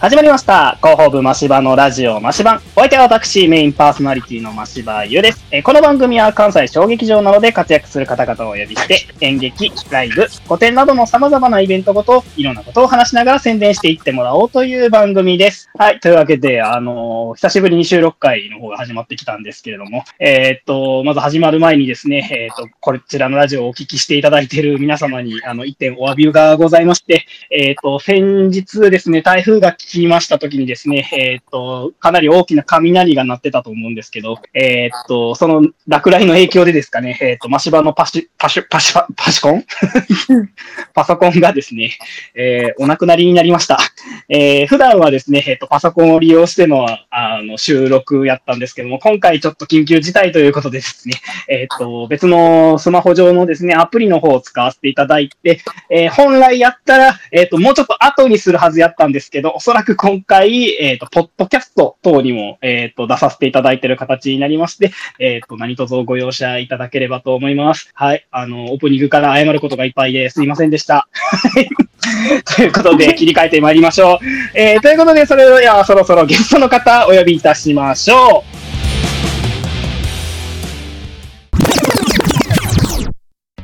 始まりました。広報部マシバのラジオマシバン。お相手は私、メインパーソナリティのマシバユです。えーこの番組は関西小劇場などで活躍する方々をお呼びして、演劇、ライブ、古典などの様々なイベントごと、いろんなことを話しながら宣伝していってもらおうという番組です。はい。というわけで、あのー久しぶりに収録会の方が始まってきたんですけれども、えーっと、まず始まる前にですね、えーっと、こちらのラジオをお聞きしていただいている皆様に、あの、一点お詫びがございまして、えっ、と、先日ですね、台風が来きました時にですね、えっ、と、かなり大きな雷が鳴ってたと思うんですけど、えっ、と、その落雷の影響でですかね、えっ、と、マシバのパシ、パシュ、パシュ、パシコン？パソコンがですね、えお亡くなりになりました。え普段はですね、えっ、と、パソコンを利用しての、あの、収録やったんですけども、今回ちょっと緊急事態ということでですね、えっ、と、別のスマホ上のですね、アプリの方を使わせていただいて、え本来やったら、えっ、と、もうちょっと後にするはずやったんですけど、おそらく今回、えっ、と、ポッドキャスト等にも、えっ、と、出させていただいている形になりまして、えっ、と、何卒ご容赦いただければと思います。はい。あの、オープニングから謝ることがいっぱいですいませんでした。はい ということで、切り替えてまいりましょう。えーということで、それではそろそろゲストの方お呼びいたしましょう。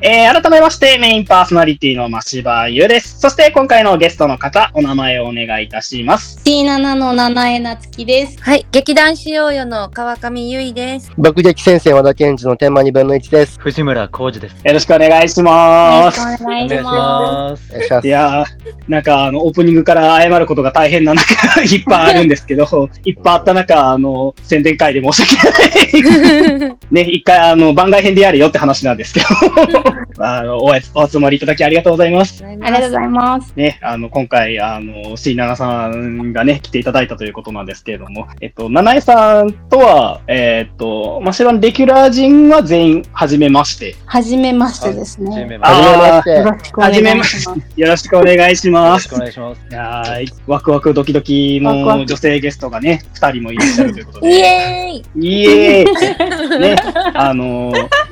えー改めまして、メインパーソナリティの真柴優です。そして、今回のゲストの方、お名前をお願いいたします。T7 の七重なつきです。はい、劇団しようよの川上優衣です。爆撃戦線和田健二の天満2分の1です。藤村浩二です。よろしくお願いしよます。ろしくお願いしまます。お願いしますいやー、なんか、あの、オープニングから謝ることが大変な中、いっぱいあるんですけど、いっぱいあった中、あの、宣伝会で申し訳ない。ね、一回、あの、番外編でやれよって話なんですけど、あの、おお集まりいただきありがとうございます。す。ありがとうございます。ね、あの、今回、あの、C7 さんがね、来ていただいたということなんですけれども、えっと、七重さんとは、えっと、まあ、しばレギュラー陣は全員、はじめまして。はじめましてですはじね。めまはして。じめまして。よろしくお願いします。よろしくお願いしよますいやーワクワクドキドキの女性ゲストがね、二人もいらっしゃるということイで。エーイイエーイね、あのー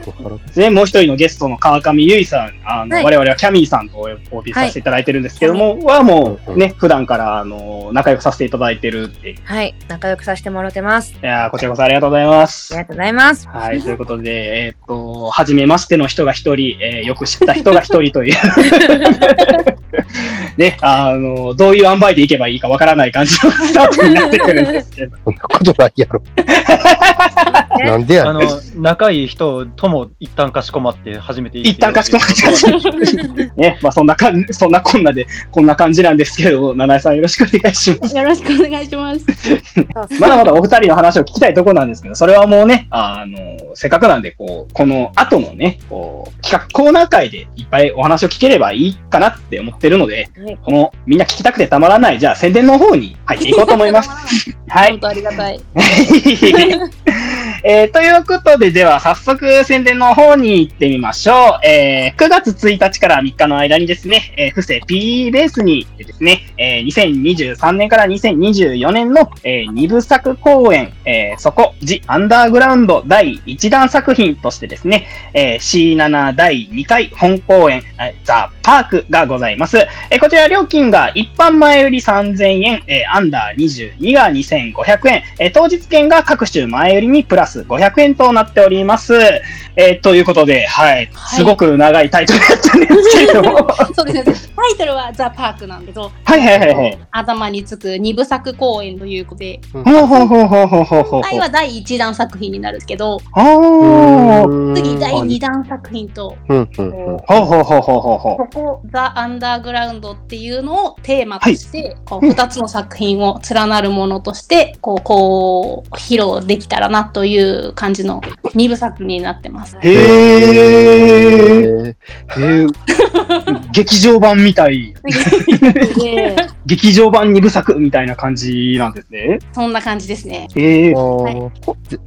ね、もう一人のゲストの川上由衣さん、あの、はい我々はキャミーさんとお呼びさせていただいてるんですけども、はもうね、普段から、あの仲良くさせていただいてるって。いはい、仲良くさせてもらってます。やーこちらこそありがとうございますあり。がとうございます。はい、ということで、えーっと、はじめましての人が一人、えーよく知った人が一人という。ね、あの、どういう塩梅でいけばいいかわからない感じのスタートになってくるんですけど。そんなことないやろ。なんでや。あの、仲いい人とも一旦かしこまって初めて一旦かしこまって ね、まあそんなかん、そんなこんなで、こんな感じなんですけど、七重さんよろしくお願いします。よろしくお願いします。まだまだお二人の話を聞きたいところなんですけど、それはもうね、あの、せっかくなんで、こう、この後のね、こう、企画コーナー会でいっぱいお話を聞ければいいかなって思ってるので、はいこの、みんな聞きたくてたまらない、じゃあ宣伝の方に入っていこうと思います。は い本。当ありがたい。えーということで、では早速宣伝の方に行ってみましょう。えー9月1日から3日の間にですね、えー、布施 P ベースにてですね、えー2023年から2024年の、え2部作公演、えーそこ、ジ・アンダーグラウンド第1弾作品としてですね、えー C7 第2回本公演、ザ・パークがございます。えーこちら料金が一般前売り3000円、えーアンダー22が2500円、えー当日券が各種前売りにプララス500円となっております。えー、ということで、はい、はい、すごく長いタイトルだったんですけど そうですね。タイトルはザ・パークなんだけど、はいはいはいはい。頭につく二部作公演ということで、ほうほうほうほうほうほうほう。今回は第一弾作品になるんですけど、次第二弾作品と、ほうほうほうほうほうほう。ここザ・アンダーグラウンドっていうのをテーマとして、はい、こう二つの作品を連なるものとして、こうこう披露できたらなという感じの2部作になってます。う。へー。えへー劇場版みたい。で 劇場版二部作みたいな感じなんですね。そんな感じですね。ええー、はい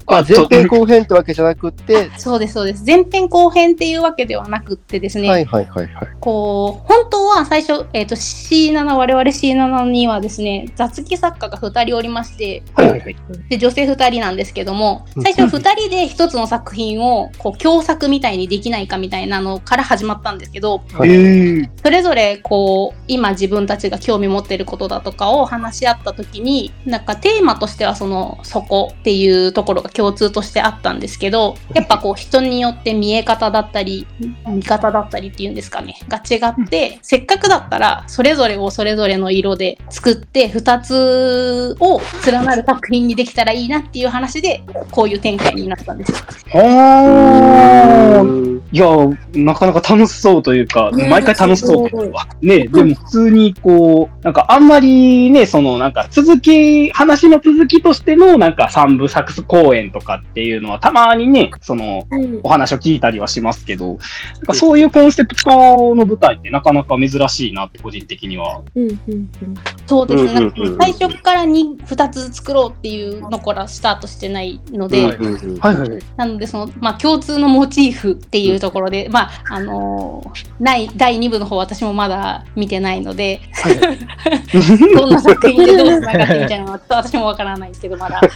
あ前編後編ってわけじゃなくて、そうですそうです。前編後編っていうわけではなくってですね、はいはいはいはい。こう本当は最初、えー、と C7 我々 C7 にはですね雑記作家が2人おりましてはいはいはい。で女性2人なんですけどもうん最初2人で1つの作品をこう共作みたいにできないかみたいなのから始まったんですけどはええそれぞれこう今自分たちが興味持ってることだとかを話し合った時になんかテーマとしてはそのそこっていうところが共通としてあったんですけどやっぱこう人によって見え方だったり見方だったりっていうんですかねが違ってせっかくだったらそれぞれをそれぞれの色で作って2つを連なる作品にできたらいいなっていう話でこういう展開になったんですよ。あーいや、なかなか楽しそうというか、ね毎回楽しそうというか。ね、でも普通にこう、なんかあんまりね、そのなんか続き、話の続きとしてのなんか三部作公演とかっていうのはたまにね、そのうんお話を聞いたりはしますけど、なんかそういうコンセプトの舞台ってなかなか珍しいなって個人的には。うんうんうんそうですね。最初からに2つ作ろうっていうのからスタートしてないので。なのでその、まあ、共通のモチーフっていうところで、まあ、あのーない、第2部の方私もまだ見てないので、どんな作品でどうつながってみたいなのは私もわからないですけど、まだ。なん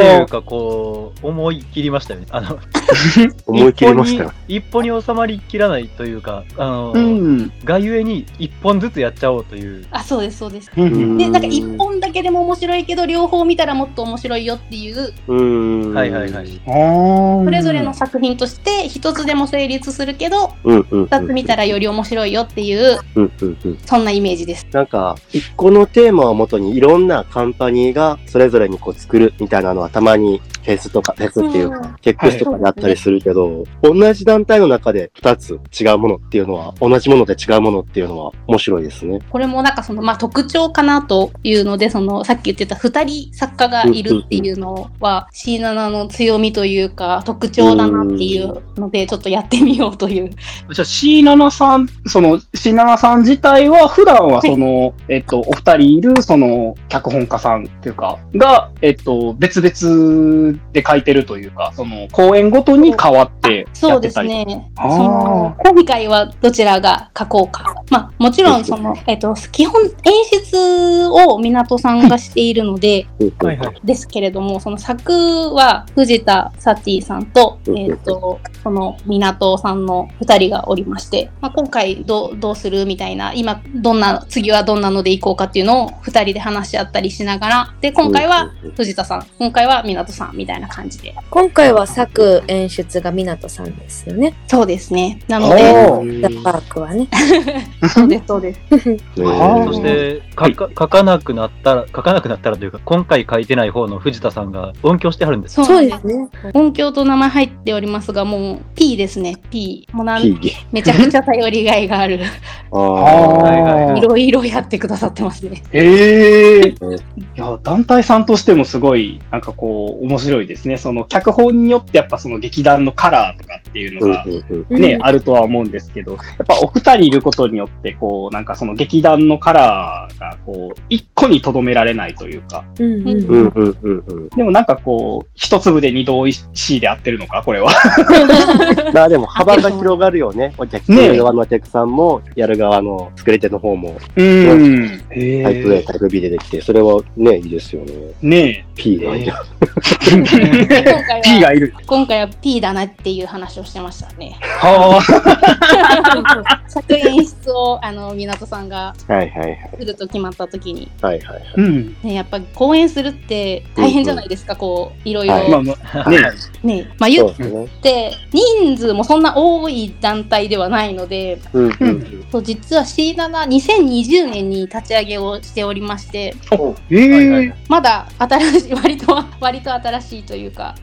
ていあうかこう、思い切りましたよね。あの、思い切りましたよ。一歩に収まりきらないというか、あの、うん。がゆえに一本ずつやっちゃおうという。あ、そうです、そうです。うんで、なんか1本だけでも面白いけど、両方見たらもっと面白いよっていう、うん。はいはいはい。そそれぞれの作品として1つでも成立するけど、うんうんうん。2つ見たらより面白いよっていう、うんうんうん。そんなイメージです。なんか、一個のテーマをもとにいろんなカンパニーがそれぞれにこう作るみたいなのはたまにフェスとか、フェスっていうか、うん結クスとかであったりするけど、同じ団体の中で二つ違うものっていうのは、同じもので違うものっていうのは面白いですね。これもなんかその、まあ、特徴かなというので、その、さっき言ってた2人作家がいるっていうのは、C7 の強みというか、特徴だなっていうので、ちょっとやってみようという。じゃあ C7 さん、その C7 さん自体は普段はその、えっと、お二人いるその脚本家さんっていうか、が、えっと、別々で書いてるというか、その公演ごとに変わってやそうですってたり。ね。その、今回はどちらが書こうか。まあ、もちろん、その、えっと、基本演出を港さんがしているので。ですけれども、その作は藤田サティさんと、うんえっ、と、その港さんの二人がおりまして、まあ、今回どうどうするみたいな、今どんな、次はどんなのでいこうかっていうのを二人で話し合ったりしながら、で、今回は藤田さん、今回は港さんみたいな感じで。今回は作演出が湊さんですよね。そうですね。なのおで、ーザ・パークはね。そうです、そうです。そして、書か書かなくなったら、書かなくなったらというか、今回書いてない方の藤田さんが音響してはるんです。そうです。ね。音響と名前入っておりますが、もう P ですね、P。もうなん P めちゃくちゃ頼りがいがある。あはいろいろやってくださってますね。ええうんいや、団体さんとしてもすごい、なんかこう、面白いですね。その、脚本によってやっぱその劇団のカラーとかっていうのが、ね、うんあるとは思うんですけど、やっぱお二人いることによって、こう、なんかその劇団のカラーが、こう、一個に留められないというか、うんうんうんうんうんうん。でもなんかこう、一粒で二度おいしいで合ってるのか、これは。まあでも幅が広がるよね。お客さんね側のお客さんも、やる側の作り手の方も、うん。タイプ A、タイプ B でできて、それはね、いいですよね。ね P で。え。今 回 P はがいる。今回は P だなっていう話をしてましたね。は 作演出をあの港さんがはいはいはい。すると決まった時に、はいはいはい。あ。うん。ね、やっぱ公演するって大変じゃないですか、こういろいろ、はいまあまあ、ね ねまあ言うですね。て人数もそんな多い団体ではないのでうんうんうん。そう実は C72020 年に立ち上げをしておりましてえはいはいえ。まだ新しい割と 割と新しいというか。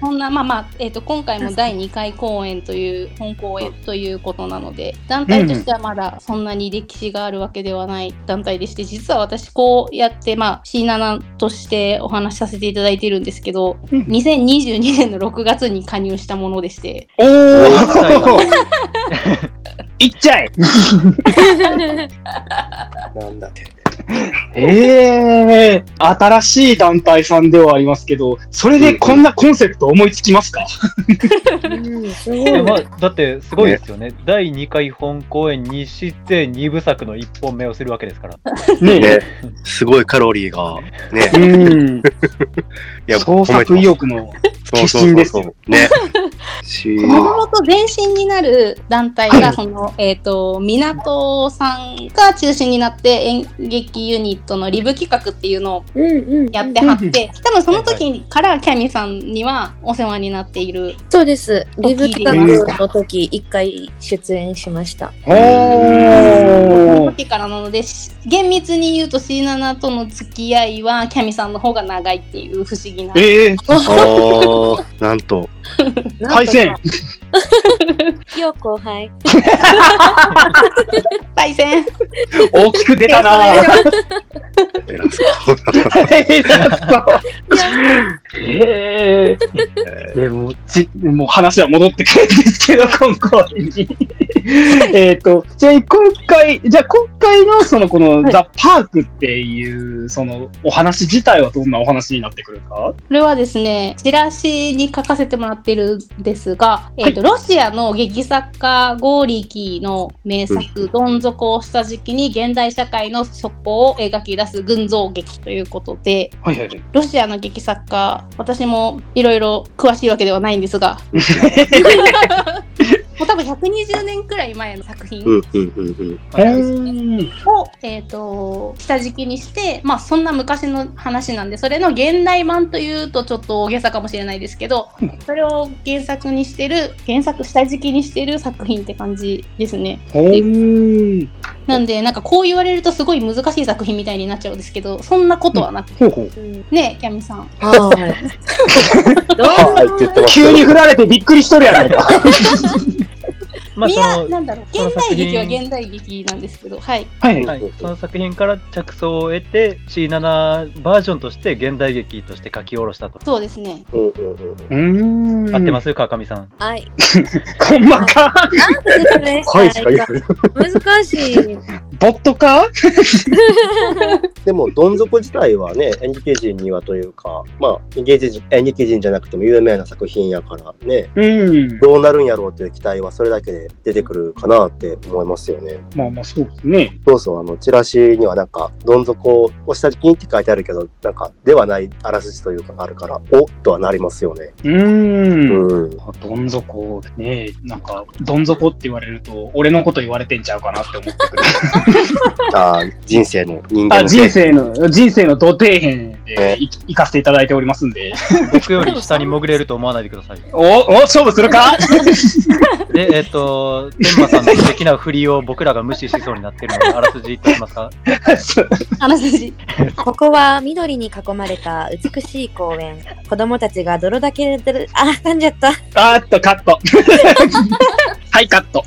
そんな、まあまあ、えっ、と、今回も第2回公演という、本公演ということなので、団体としてはまだそんなに歴史があるわけではない団体でして、実は私こうやって、まあ、C7 としてお話しさせていただいているんですけど、うん2022年の6月に加入したものでして、おー いっちゃえ なんだって。ええ新しい団体さんではありますけど、それでこんなコンセプト思いつきますか、まあ、だってすごいですよね。第2回本公演にして2部作の1本目をするわけですから。ねね、すごいカロリーが、ね、うん。いや創作意欲の。そうそうそうそうね。し、もともと前身になる団体が、はいその、えっ、と、港さんが中心になって演劇ユニットのリブ企画っていうのを。やってはって、多分その時からキャミさんにはお世話になっている。そうです。リブ企画の時、一回出演しました。おー。時からなので、し厳密に言うと C7 との付き合いはキャミさんの方が長いっていう不思議な。ええ なんと、対戦。よう後輩。対戦大きく出たなぁ。偉そう。ええでも、ち、もう話は戻ってくるんですけど、今回に。えっと、じゃあ今回、じゃあ今回のそのこの、はいザ・パークっていう、そのお話自体はどんなお話になってくるか？これはですね、チラシに書かせてもらってるんですが、えっ、と、ロシアの劇作家ゴーリキの名作、どん底を下敷きに現代社会の底を描き出す群像劇ということで、はいはいはい。ロシアの劇作家、私もいろいろ詳しいわけではないんですが、もう多分120年くらい前の作品。を、えー、と下敷きにして、まあ、そんな昔の話なんでそれの現代版というとちょっと大げさかもしれないですけどそれを原作にしてる原作下敷きにしてる作品って感じですね。なんでなんかこう言われるとすごい難しい作品みたいになっちゃうんですけどそんなことはなくほうほう。うんねキャミさんはい。どうはいって言ってます急に振られてびっくりしとるやないか。まあ、いその、やなんだろう現代劇は現代劇なんですけどはいはい。はい、その作品から着想を得て C7 バージョンとして現代劇として書き下ろしたと。そうですねうん。合ってます？川上さん。はい。ほんまか い。難しい。ボットか？でも、どん底自体はね、演劇人にはというか、まあ、演劇人演劇人じゃなくても有名な作品やからね、うん。どうなるんやろうという期待はそれだけで出てくるかなって思いますよね。まあまあそうですね。そうそう、あの、チラシにはなんか、どん底を下敷きにって書いてあるけど、なんか、ではないあらすじというかあるから、おっとはなりますよね。うーん。うん。どん底ねなんか、どん底って言われると、俺のこと言われてんちゃうかなって思ってくる。ああ、人生の人間あ、の人生の、人生の土底辺でい行かせていただいておりますんで。僕より下に潜れると思わないでください。お、お、勝負するか？で、えっ、と、天馬さんの素敵な振りを僕らが無視しそうになってるので、あらすじ言ってみますか？あらすじここは緑に囲まれた美しい公園。子供たちが泥だけで、あ、噛んじゃった。あーっと、カット。はい、カット。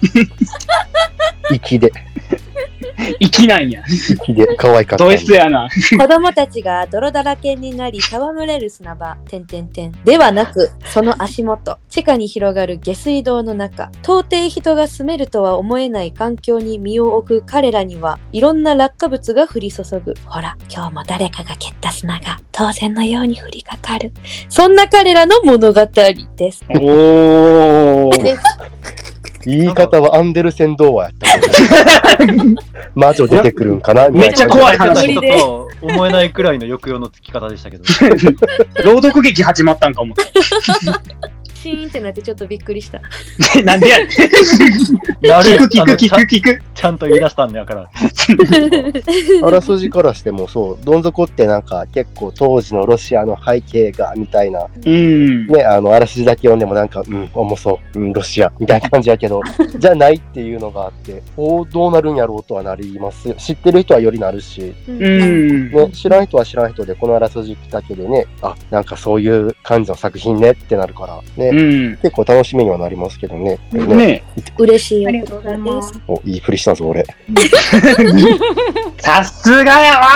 粋で、粋なんや。粋で、可愛かったドやな。子供たちが泥だらけになり戯れる砂場、てんてんてん。ではなく、その足元、地下に広がる下水道の中、到底人が住めるとは思えない環境に身を置く彼らには、いろんな落下物が降り注ぐ。ほら、今日も誰かが蹴った砂が当然のように降りかかる。そんな彼らの物語です。おー。言い方はアンデルセン童話やったけど。魔女出てくるんかな？めっちゃ怖い話人とは思えないくらいの抑揚のつき方でしたけど。朗読劇始まったんか思っシーンってなってちょっとびっくりした。て。なんでやね聞く聞く聞く聞く。ちゃんと言い出したんだから。あらすじからしてもそう、どん底ってなんか結構当時のロシアの背景がみたいな、うん。ね、あの、あらすじだけ読んでもなんか、うん、重そう、うん、ロシア、みたいな感じやけど、じゃないっていうのがあって、おーどうなるんやろうとはなりますよ。知ってる人はよりなるし、うん。ね、知らん人は知らん人で、このあらすじだけでね、あ、なんかそういう感じの作品ねってなるから、ね、うん。結構楽しみにはなりますけどね。ね。ね。嬉しいありがとうございます。お、いいふりしたぞ、俺。さすがやわ。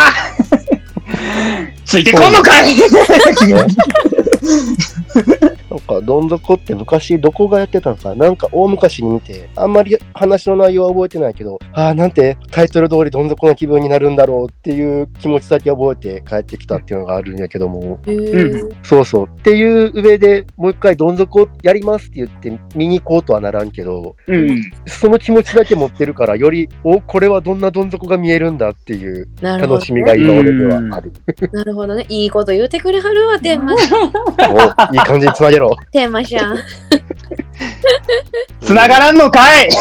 ついてこんのかい なんか、どん底って昔どこがやってたのか、なんか大昔に見て、あんまり話の内容は覚えてないけど、ああ、なんてタイトル通りどん底の気分になるんだろうっていう気持ちだけ覚えて帰ってきたっていうのがあるんやけども、へーそうそう。っていう上でもう一回どん底やりますって言って見に行こうとはならんけど、うん。その気持ちだけ持ってるから、より、お、これはどんなどん底が見えるんだっていう楽しみが今俺ではある。なるほどね。いいこと言うてくれはるわ、テーマ、おいい感じにつなげゼロ。テーマじゃん。繋がらんのかいん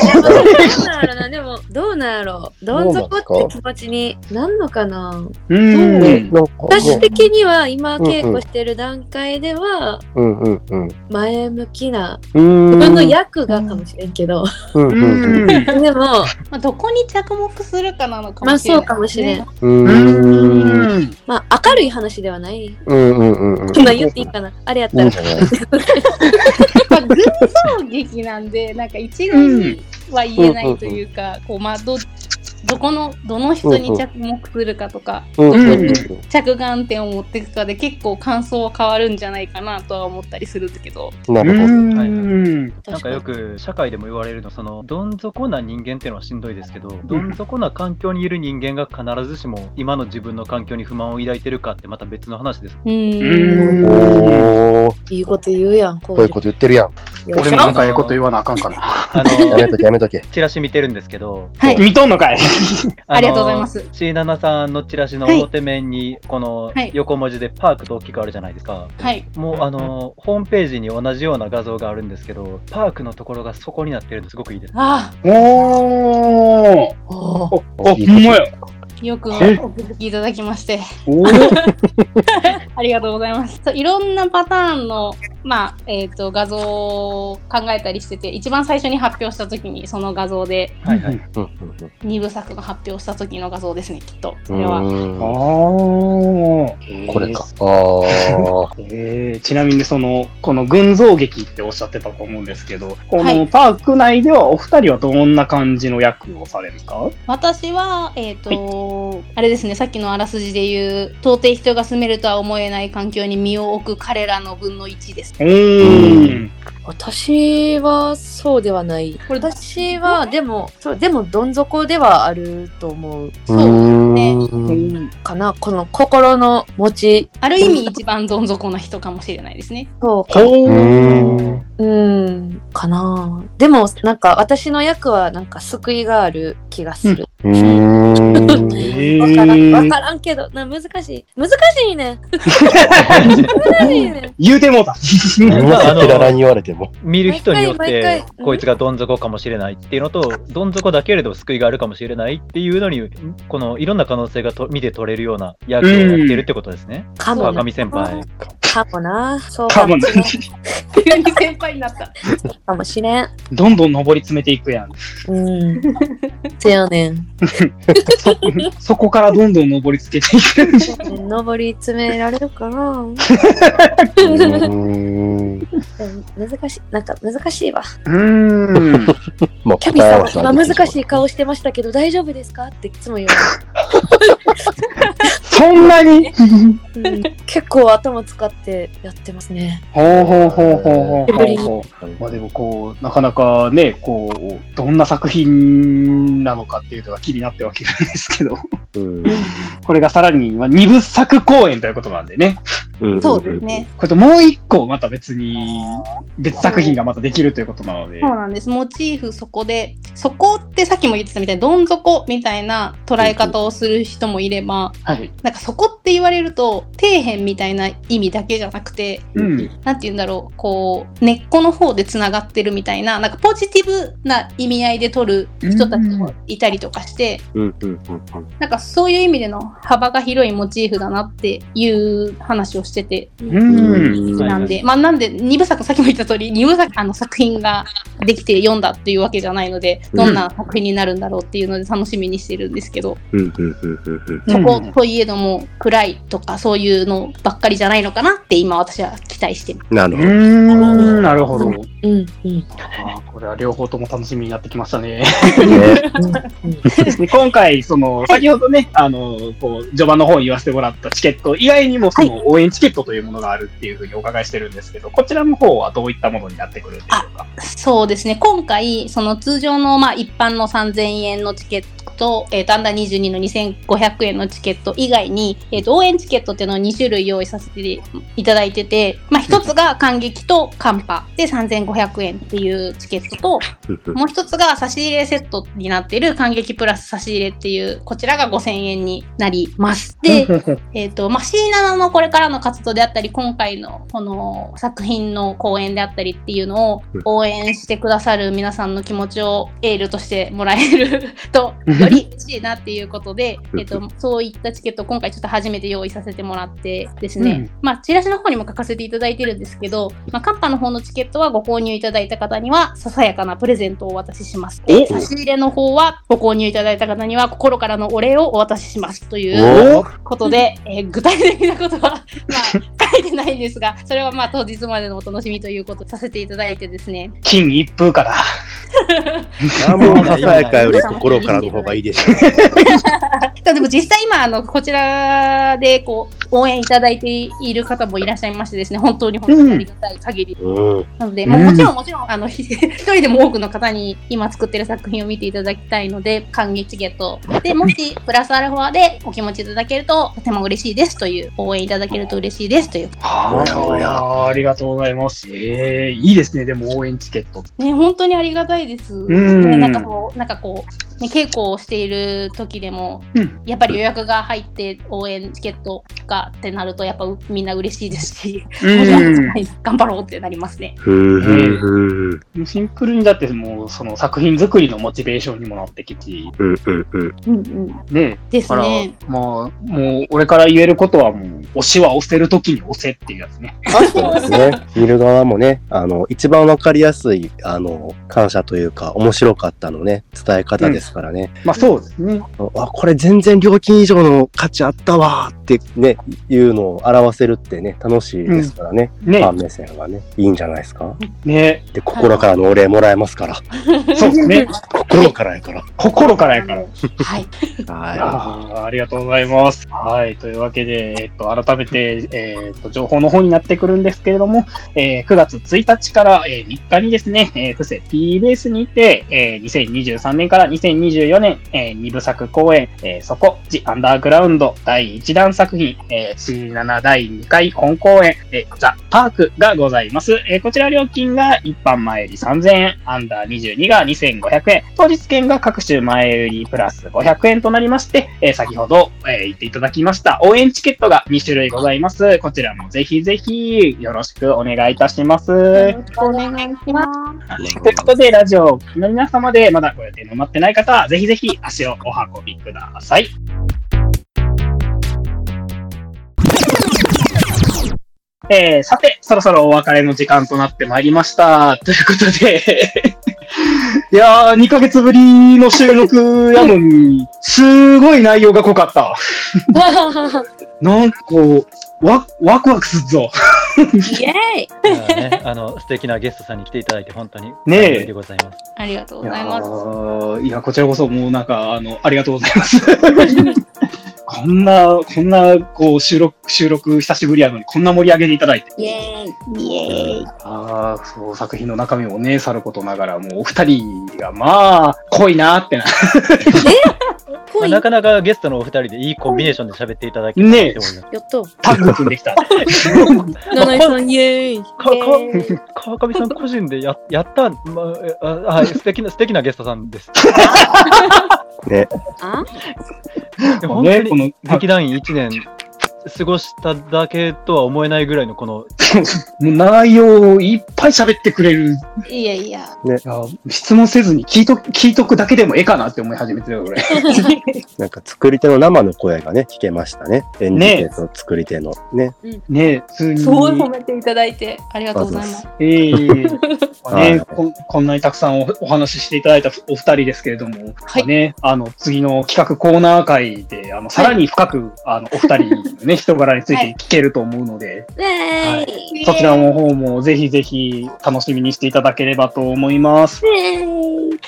どうなんやろ？どん底って気持ちになんのかな？うん。私的には今うんうん稽古してる段階ではうんうんうん。前向きなうん。自分の役がかもしれんけど、うんううんん。でも、まあ、どこに着目するかなのかまあもしれない、そうかもしれん。。うん。うんうん。まあ明るい話ではない。うんうんうん。今言っていいかな？あれやったらまあ、群像劇なんで、なんか一概には言えないというか、こう、まあ、ど、どこの、どの人に着目するかとか、着眼点を持っていくかで結構感想は変わるんじゃないかなとは思ったりするんだけど。なるほど。うん。なんかよく社会でも言われるのそのどん底な人間っていうのはしんどいですけど、どん底な環境にいる人間が必ずしも今の自分の環境に不満を抱いてるかってまた別の話です。う。うんいいこと言うやん、ここういうこと言ってるやん。俺もなんかええこと言わなあかんかな。あやめのとけやめとけ。チラシ見てるんですけど、はい。見とんのかい ありがとうございます。C7 さんのチラシのはい表面にこのはい横文字でパークと大きくあるじゃないですか。はい。もうあのホームページに同じような画像があるんですけど、パークのところが底になってるのすごくいいです。あおー。おーお、お、ほんまや。あ、よくお気え？づきいただきまして。ありがとうございます。いろんなパターンの、まあ、えっ、と、画像を考えたりしてて、一番最初に発表した時に、その画像で、はいはい。うんうん二部作の発表した時の画像ですね、きっと。そうんれは。あうんーこれか。。ああ。えーちなみにその、この群像劇っておっしゃってたと思うんですけど、こはいのパーク内ではお二人はどんな感じの役をされるんですか？私は、えっ、と、あれですね、さっきのあらすじで言う、到底人が住めるとは思えない環境に身を置く彼らの分の1です。うーん。私はそうではない。これ私は、でも、そうでも、どん底ではあると思うそうねうんかな。この心の持ち、ある意味一番どん底な人かもしれないですね。そうか。うん、かな。でも、なんか、私の役は、なんか、救いがある気がする。うん。えわからん、わーからんけど、な、難しい。難しいね。難しいね。言うてもうた。何が赤裸々に言われても。見る人によっ毎回毎て回こいつがどん底かもしれないっていうのと、どん底だけれど救いがあるかもしれないっていうのに、このいろんな可能性がと見て取れるような役をやってるってことですね。かもな。川上先輩。かもな。そうかもなかもしれん。急に先輩になった。かもしれん。どんどん上り詰めていくやん。うん。せやねん。そこからどんどん上りつけていく。登り詰められるかな？難しい。なんか難しいわ。うーん。まあ、キャミさん、今難しい顔してましたけど大丈夫ですか？っていつも言わ そんなに？うん。結構頭使ってやってますね。ほうほうほうほうほう。まあでもこう、なかなかね、こう、どんな作品なのかっていうのが気になってわけなんですけど、うん。これがさらにまあ二部作公演ということなんでね、うんそうですね。これともう一個また別に、別作品がまたできるということなので、そうなんです。モチーフそこで、そこってさっきも言ってたみたいにどん底みたいな捉え方をする人もいれば、はい。なんかそこって言われると底辺みたいな意味だけじゃなくて、うん。なんて言うんだろう、こう、根っこの方で繋がってるみたいな、なんかポジティブな意味合いで取る人たちもいたりとかして、うんなんかそういう意味での幅が広いモチーフだなっていう話をしてて、うん。なんで、まあなんで二部作、さっきも言った通り、二部作あの作品ができて読んだっていうわけじゃないので、どんな作品になるんだろうっていうので楽しみにしてるんですけど、そこといえども暗いとかそういうのばっかりじゃないのかなって今私は期待してます。うなるほど。ん、なるほど。うん、うん、あーこれは両方とも楽しみになってきましたね。ね今回、その、先ほどね、あの、こう、序盤の方に言わせてもらったチケット以外にも、その、応援チケットというものがあるっていうふうにお伺いしてるんですけど、こちらの方はどういったものになってくるんでしょうか？そうですね、今回、その通常のまあ一般の3000円のチケットと、えっ、と、アンダー22の2500円のチケット以外に、えっ、と、応援チケットっていうのを2種類用意させていただいてて、まあ、一つが感激とカンパで3500円っていうチケットと、もう一つが差し入れセットになっている感激プラス差し入れっていう、こちらが5000円になります。で、えっ、と、まあ、C7 のこれからの活動であったり、今回のこの作品の公演であったりっていうのをうん。応援してくださる皆さんの気持ちをエールとしてもらえると、より嬉しいなっていうことで、えっと、そういったチケットを今回ちょっと初めて用意させてもらってですね、うんまあ、チラシの方にも書かせていただいてるんですけど、まあ、カッパの方のチケットはご購入いただいた方には、ささやかなプレゼントをお渡しします。で、差し入れの方は、ご購入いただいた方には、心からのお礼をお渡ししますというおことで、えー具体的なことは、まあ、書いてないんですが、それはまあ当日までのお楽しみということをさせていただいてですね。金一風から。何もささやかより心からの方がいいでしょ でも実際今、あの、こちらでこう、応援いただいている方もいらっしゃいましてですね、本当に本当にありがたい限り。う。うん。なので、もちろんもちろん、あの、ひ一人でも多くの方に今作ってる作品を見ていただきたいので、歓迎チケット。で、もし、プラスアルファでお気持ちいただけると、とても嬉しいですという、応援いただけると嬉しいですという。ああ、ありがとうございます。ええいいですね、でも応援チケット。ね、本当にありがたいです。ん。ね、なんかこう、なんかこう、ね、稽古をしている時でも、うん。やっぱり予約が入って応援チケットがってなると、やっぱうみんな嬉しいですし、うん頑張ろうってなりますね。シンプルにだってもうその作品作りのモチベーションにもなってきて、うんうんうん。うんうん。ねですね。まあ、もう俺から言えることはもう、押しは押せるときに押せっていうやつね。そうですね。見る側もね、あの、一番わかりやすい、あの、感謝というか、面白かったのね、伝え方ですからね。まあそうですね。あ、これ全然料金以上の価値あったわーってね、いうのを表せるってね、楽しいですからね。ねファン目線がね、いいんじゃないですか？ねで、心からのお礼もらえますから。そうですね。心からやから。心からやから。はい。はあーありがとうございます。はい。というわけで、えっと、改めて、えっと、情報の方になってくるんですけれども、えー9月1日から、えー3日にですね、えー、布施 P ベースにて、えー2023年から2024年、え2部作公演、えーそこ、ジ・アンダーグラウンド第1弾作品、えー C7 第2回本公演、えーザ・パークがございます。えーこちら料金が一般前より3000円、アンダー22が2500円、当日券が各種前売りプラス500円となりまして、えー先ほど、えー言っていただきました応援チケットが2種類ございます。こちらもぜひぜひよろしくお願いいたします。よろしくお願いします。ということで、ラジオの皆様でまだご予定の待ってない方は、ぜひぜひ足をお運びください。えー、さて、そろそろお別れの時間となってまいりました。ということで、いやー、2ヶ月ぶりの収録やのに、すごい内容が濃かった。なんかわ、ワクワクすっぞ。イエーイいやね、あの素敵なゲストさんに来ていただいて本当にねえ幸いでございます。ありがとうございます。ーいや、こちらこそもうなんか、あの、ありがとうございます。こんな、こんな、こう、収録、収録久しぶりやのに、こんな盛り上げていただいて。イエーイイエーイ。ああ、そう、作品の中身もね、さることながら、もうお二人が、まあ、濃いなってな。まあなかなかゲストのお二人でいいコンビネーションで喋っていただけたねえと思います。やったタッグ組んできた。七井さんイエーイかか川上さん個人でややった、まあ、あはい素敵な素敵なゲストさんです。ね。あでも本ね、当こにの、劇団員1年過ごしただけとは思えないぐらいのこの 内容をいっぱい喋ってくれる。いやいや。いや質問せずに聞いと聞いとくだけでもええかなって思い始めてるよ、俺。なんか作り手の生の声がね、聞けましたね。演じ手と作り手のね。ね普通に。すごい褒めていただいてありがとうございます。ええ はいねこ、こんなにたくさんおお話ししていただいたお二人ですけれども、はいね、あの、次の企画コーナー会で、あの、さらに深く、あの、お二人にね、人柄について聞けると思うので、イェーイそちらの方もぜひぜひ楽しみにしていただければと思います。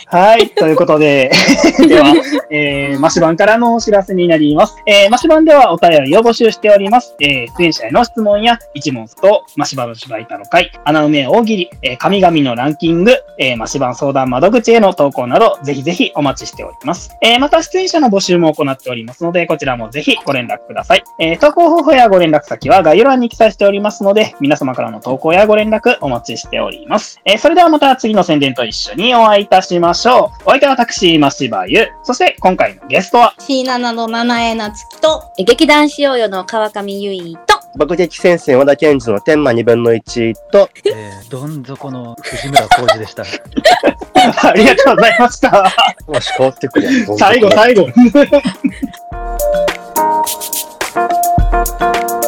はい。ということで、では、えー、マシバンからのお知らせになります。えー、マシバンではお便りを募集しております。えー、出演者への質問や一問と、マシバの芝居太郎会、穴埋め大喜利、えー、神々のランキング、えー、マシバン相談窓口への投稿など、ぜひぜひお待ちしております。えー、また出演者の募集も行っておりますので、こちらもぜひご連絡ください。えー、投稿方法やご連絡先は概要欄に記載しておりますので、皆様からの投稿やご連絡お待ちしております。えー、それではまた次の宣伝と一緒にお会いいたしましょう。お相手は私、マシバユ。そして今回のゲストは、C7 の七重なつきと、劇団しようよの川上結衣と、爆撃戦線和田健二の天満2分の1と、えー、どん底の藤村浩二でした。ありがとうございました。わし変わってくるやん。最後、最後。Thank you.